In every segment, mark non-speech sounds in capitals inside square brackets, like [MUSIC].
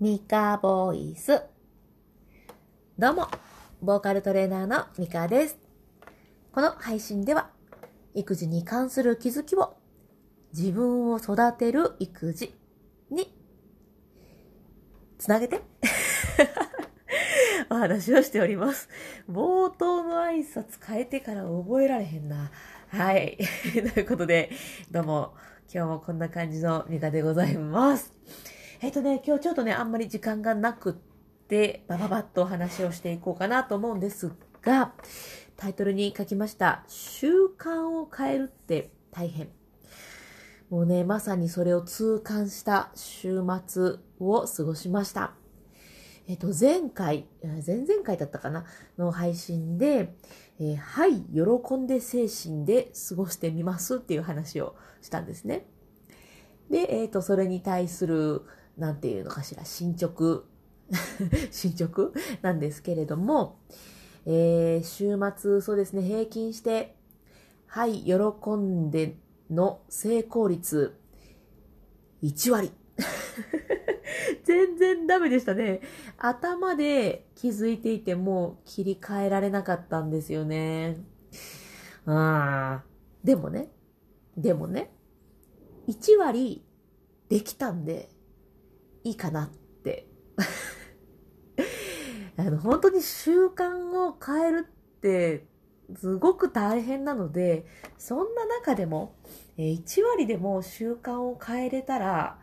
ミカボイス。どうも、ボーカルトレーナーのミカです。この配信では、育児に関する気づきを自分を育てる育児につなげて [LAUGHS] お話をしております。冒頭の挨拶変えてから覚えられへんな。はい。[LAUGHS] ということで、どうも、今日もこんな感じのミカでございます。えっとね、今日ちょっとね、あんまり時間がなくって、バババッとお話をしていこうかなと思うんですが、タイトルに書きました、習慣を変えるって大変。もうね、まさにそれを痛感した週末を過ごしました。えっと、前回、前々回だったかなの配信で、えーはい、喜んで精神で過ごしてみますっていう話をしたんですね。で、えっ、と、それに対する、なんていうのかしら、進捗、[LAUGHS] 進捗？なんですけれども、えー週末、そうですね、平均して、はい、喜んでの成功率、1割。[LAUGHS] 全然ダメでしたね。頭で気づいていても切り替えられなかったんですよね。ああ。でもね、でもね、1割できたんでいいかなって。[LAUGHS] あの、本当に習慣を変えるってすごく大変なので、そんな中でも、え1割でも習慣を変えれたら、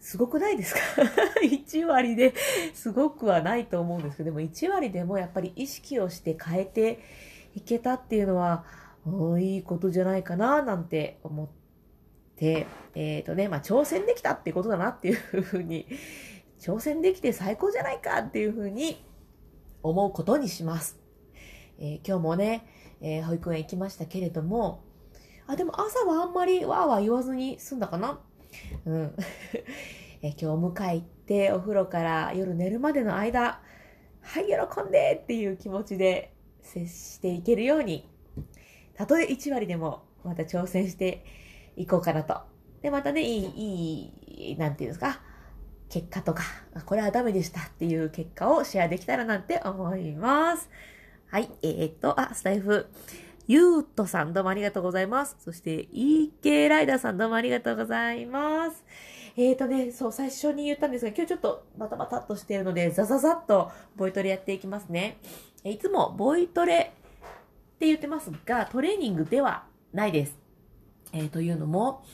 すごくないですか [LAUGHS] ?1 割ですごくはないと思うんですけど、でも1割でもやっぱり意識をして変えていけたっていうのは、いいことじゃないかななんて思って、でえっ、とね、まあ挑戦できたっていうことだなっていうふうに、挑戦できて最高じゃないかっていうふうに思うことにします。えー今日もね、えー保育園行きましたけれども、あ、でも朝はあんまりわーわー言わずに済んだかなうん。[LAUGHS] えー今日お迎え行ってお風呂から夜寝るまでの間、はい、喜んでっていう気持ちで接していけるように、たとえ1割でもまた挑戦していこうかなと。で、またね、いい、いい、なんていうんですか、結果とか、これはダメでしたっていう結果をシェアできたらなんて思います。はい、えー、っと、あ、スタイフ、ゆうとさんどうもありがとうございます。そして、EK ライダーさんどうもありがとうございます。えーとね、そう、最初に言ったんですが、今日ちょっとバタバタっとしているので、ザザザっとボイトレやっていきますね。いつもボイトレって言ってますが、トレーニングではないです。えーというのも、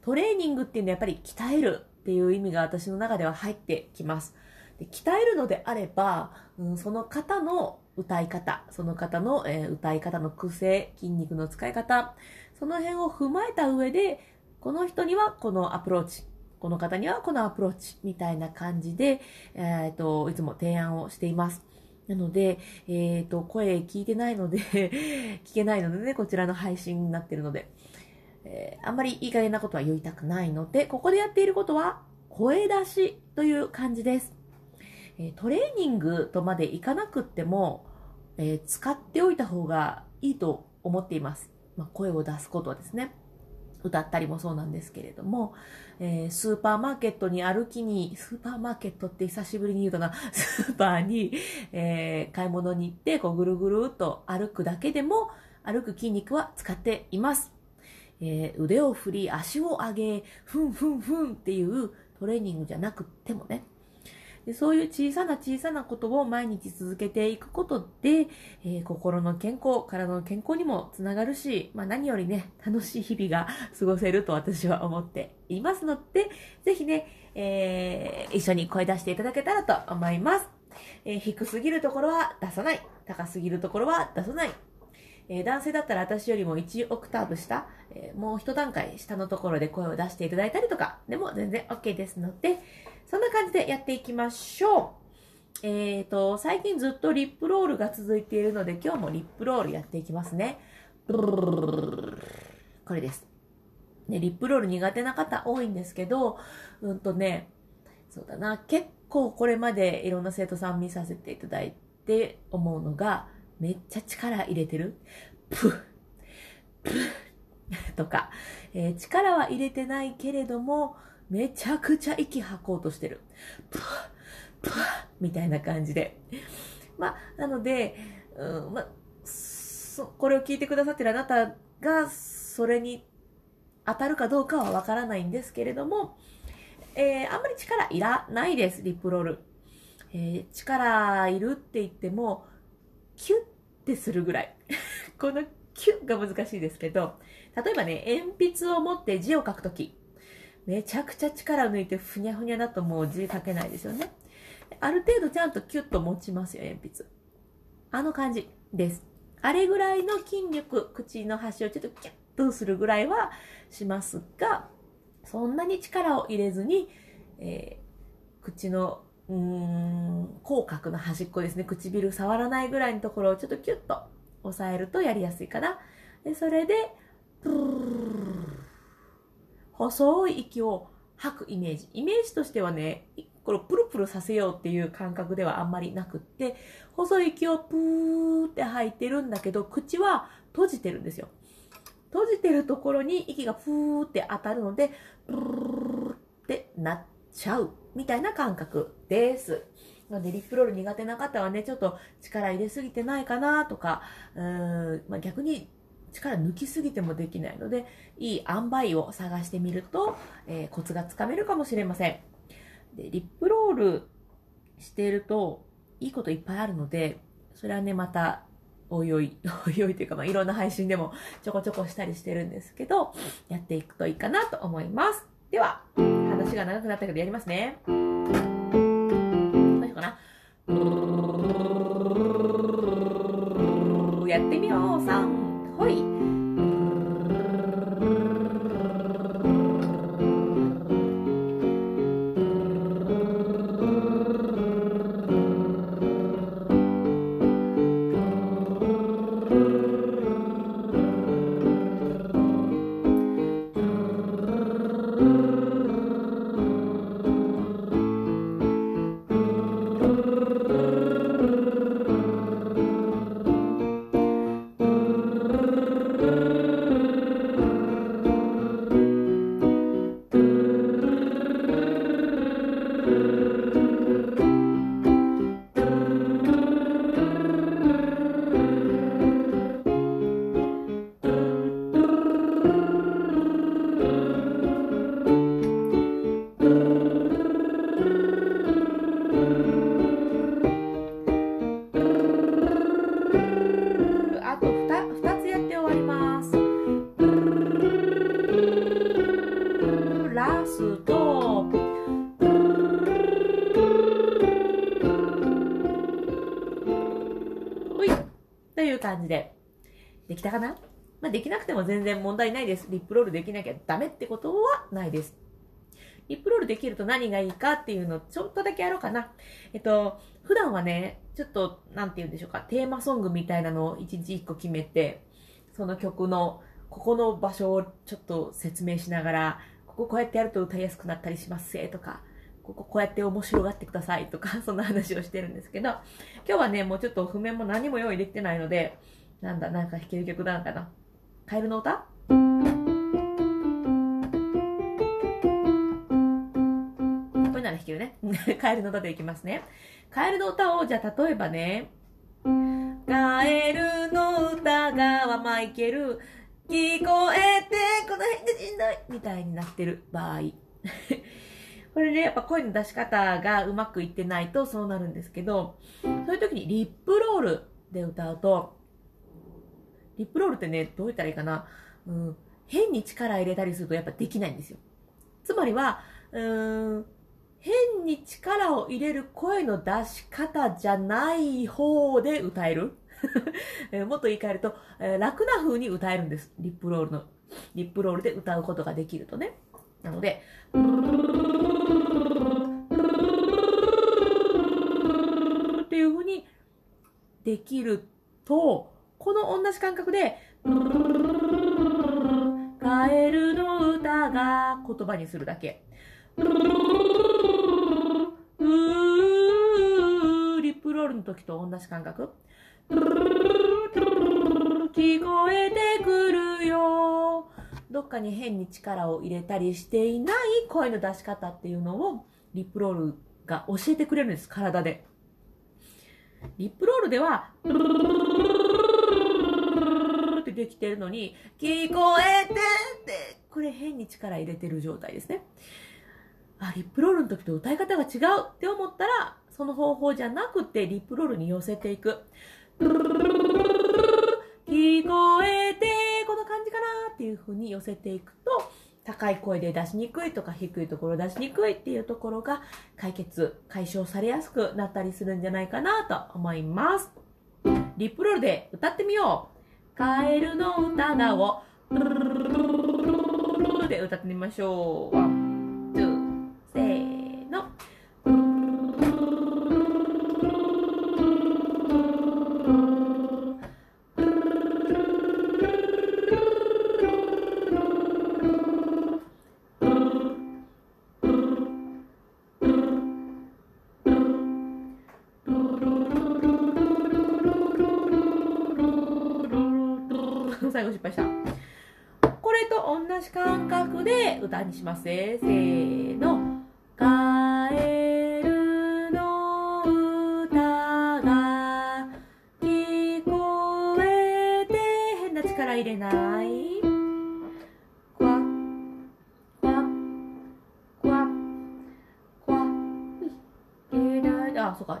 トレーニングっていうのはやっぱり鍛えるっていう意味が私の中では入ってきます。で鍛えるのであれば、うん、その方の歌い方、その方の、えー歌い方の癖、筋肉の使い方、その辺を踏まえた上で、この人にはこのアプローチ、この方にはこのアプローチみたいな感じで、えっ、と、いつも提案をしています。なので、えっ、と、声聞いてないので、[LAUGHS] 聞けないのでね、こちらの配信になってるので、えーあんまりいい加減なことは言いたくないので、ここでやっていることは、声出しという感じです。えトレーニングとまでいかなくっても、えー使っておいた方がいいと思っています。まあ、声を出すことはですね。歌ったりもそうなんですけれども、えースーパーマーケットに歩きに、スーパーマーケットって久しぶりに言うとな、[LAUGHS] スーパーに、えー買い物に行って、こうぐるぐるっと歩くだけでも、歩く筋肉は使っています。えー腕を振り、足を上げ、ふんふんふんっていうトレーニングじゃなくてもね、でそういう小さな小さなことを毎日続けていくことで、えー心の健康、体の健康にもつながるし、まあ、何よりね、楽しい日々が過ごせると私は思っていますので、ぜひね、えー一緒に声出していただけたらと思います。えー低すぎるところは出さない。高すぎるところは出さない。えー男性だったら私よりも1オクターブ下、えーもう一段階下のところで声を出していただいたりとかでも全然 OK ですので、そんな感じでやっていきましょう。えっ、と、最近ずっとリップロールが続いているので、今日もリップロールやっていきますね。これです。ね、リップロール苦手な方多いんですけど、うんとね、そうだな、結構これまでいろんな生徒さん見させていただいて思うのが、めっちゃ力入れてる？プッ、プッ [LAUGHS] とか、えー力は入れてないけれども、めちゃくちゃ息吐こうとしてる。プッ、プッ、みたいな感じで。まあ、なので、うん、まあ、そ、これを聞いてくださってるあなたが、それに当たるかどうかはわからないんですけれども、えー、あんまり力いらないです、リップロール。えー、力いるって言っても、キュッてするぐらい。[LAUGHS] このキュッが難しいですけど、例えばね、鉛筆を持って字を書くとき、めちゃくちゃ力を抜いてふにゃふにゃだともう字書けないですよね。ある程度ちゃんとキュッと持ちますよ、鉛筆。あの感じです。あれぐらいの筋力、口の端をちょっとキュッとするぐらいはしますが、そんなに力を入れずに、えー、口の、うーん、口角の端っこですね、唇触らないぐらいのところをちょっとキュッと押さえるとやりやすいかな。で、それで、プー細い息を吐くイメージ。イメージとしてはね、これプルプルさせようっていう感覚ではあんまりなくって、細い息をプーって吐いてるんだけど、口は閉じてるんですよ。閉じてるところに息がふーって当たるので、プルーってなっちゃうみたいな感覚です。なので、リップロール苦手な方はね、ちょっと力入れすぎてないかなとか、うーん、まあ、逆に力抜きすぎてもできないので、いい塩梅を探してみると、えー、コツがつかめるかもしれません。で、リップロールしていると、いいこといっぱいあるので、それはね、また、おいおい、[LAUGHS] おいおいというか、まあ、いろんな配信でもちょこちょこしたりしてるんですけど、やっていくといいかなと思います。では、話が長くなったけどやりますね。どうしようかな。やってみよう。さん、ほい。感じで、できたかな？まあ、できなくても全然問題ないです。リップロールできなきゃダメってことはないです。リップロールできると何がいいかっていうのをちょっとだけやろうかな。えっと、普段はね、ちょっと、なんて言うんでしょうか、テーマソングみたいなのを一日一個決めて、その曲の、ここの場所をちょっと説明しながら、こここうやってやると歌いやすくなったりしますせとか、こここうやって面白がってくださいとか、[LAUGHS] そんな話をしてるんですけど、今日はね、もうちょっと譜面も何も用意できてないので、なんだ、なんか弾ける曲なのかな。カエルの歌？これなら弾けるね。[LAUGHS] カエルの歌でいきますね。カエルの歌を、じゃあ例えばね、カエルの歌がはマイケル、聞こえて、この辺でしんどいみたいになってる場合。[LAUGHS] これね、やっぱ声の出し方がうまくいってないとそうなるんですけど、そういう時にリップロールで歌うと、リップロールってね、どう言ったらいいかな、うん、変に力入れたりするとやっぱできないんですよ。つまりは、うーん、変に力を入れる声の出し方じゃない方で歌える。[LAUGHS] もっと言い換えると、え、楽な風に歌えるんです。リップロールの、リップロールで歌うことができるとね。なので、できると、この同じ感覚で、カエルの歌が言葉にするだけ。リップロールの時と同じ感覚。聞こえてくるよ。どっかに変に力を入れたりしていない声の出し方っていうのを、リップロールが教えてくれるんです、体で。リップロールでは、ってできてるのに、聞こえてって、これ変に力入れてる状態ですね。あ、リップロールの時と歌い方が違うって思ったら、その方法じゃなくてリップロールに寄せていく。聞こえて、この感じかなっていう風に寄せていくと、高い声で出しにくいとか低いところ出しにくいっていうところが解決、解消されやすくなったりするんじゃないかなと思います。リップロールで歌ってみよう。カエルの歌だを、で歌ってみましょう。敗した。これと同じ感覚で歌にしますせーの。カエルの歌が聞こえて変な力入れない。クワクワクワクワあ、そうか。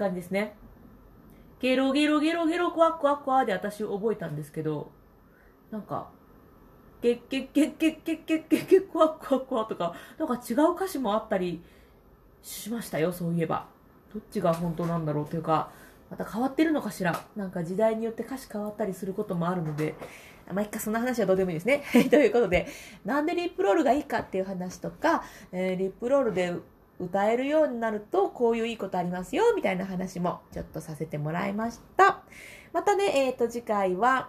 感じですね。ゲロゲロゲロゲロクワクワクワで私覚えたんですけど、なんか、ゲッゲッゲッゲッゲッゲッゲッゲクワクワクワとか、なんか違う歌詞もあったりしましたよ、そういえば。どっちが本当なんだろうというか、また変わってるのかしら。なんか時代によって歌詞変わったりすることもあるので、まあ、一回そんな話はどうでもいいですね。[LAUGHS] ということで、なんでリップロールがいいかっていう話とか、えー、リップロールで歌えるようになるとこういういいことありますよみたいな話もちょっとさせてもらいました。またね、えっ、ー、と次回は、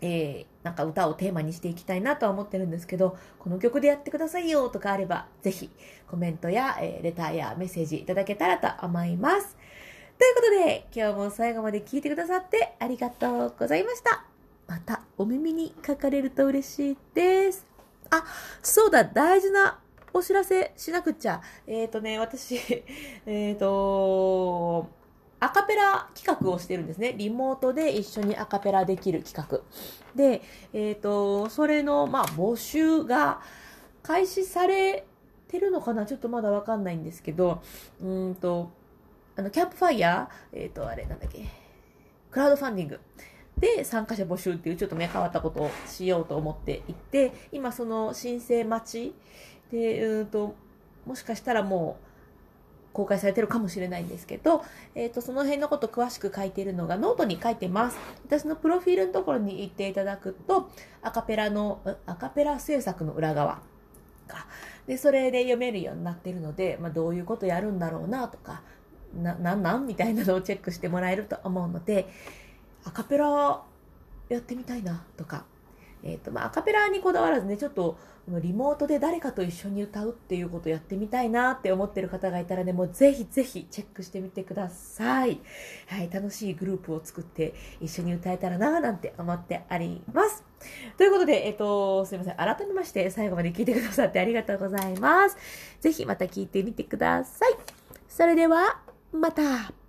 えー、なんか歌をテーマにしていきたいなとは思ってるんですけど、この曲でやってくださいよとかあれば、ぜひコメントや、えー、レターやメッセージいただけたらと思います。ということで、今日も最後まで聞いてくださってありがとうございました。またお耳にかかれると嬉しいです。あ、そうだ、大事なお知らせしなくっちゃ。えっ、ー、とね、私、[LAUGHS] えっ、ー、と、アカペラ企画をしてるんですね。リモートで一緒にアカペラできる企画。で、えっ、ー、と、それの、まあ、募集が開始されてるのかな？ちょっとまだわかんないんですけど、うんと、あの、キャンプファイヤー、えっ、と、あれなんだっけ、クラウドファンディング。で参加者募集っていうちょっと目変わったことをしようと思っていて、今その申請待ちで、うんと、もしかしたらもう、公開されてるかもしれないんですけど、えっ、ー、と、その辺のこと詳しく書いてるのがノートに書いてます。私のプロフィールのところに行っていただくと、アカペラの、アカペラ制作の裏側か。で、それで読めるようになってるので、まあ、どういうことやるんだろうなとか、な、なんなんみたいなのをチェックしてもらえると思うので、アカペラやってみたいなとか、えっ、ー、と、まあ、アカペラにこだわらずね、ちょっと、リモートで誰かと一緒に歌うっていうことやってみたいなって思ってる方がいたらね、もうぜひぜひチェックしてみてください。はい、楽しいグループを作って一緒に歌えたらななんて思ってあります。ということで、えっ、と、すいません。改めまして最後まで聞いてくださってありがとうございます。ぜひまた聞いてみてください。それでは、また。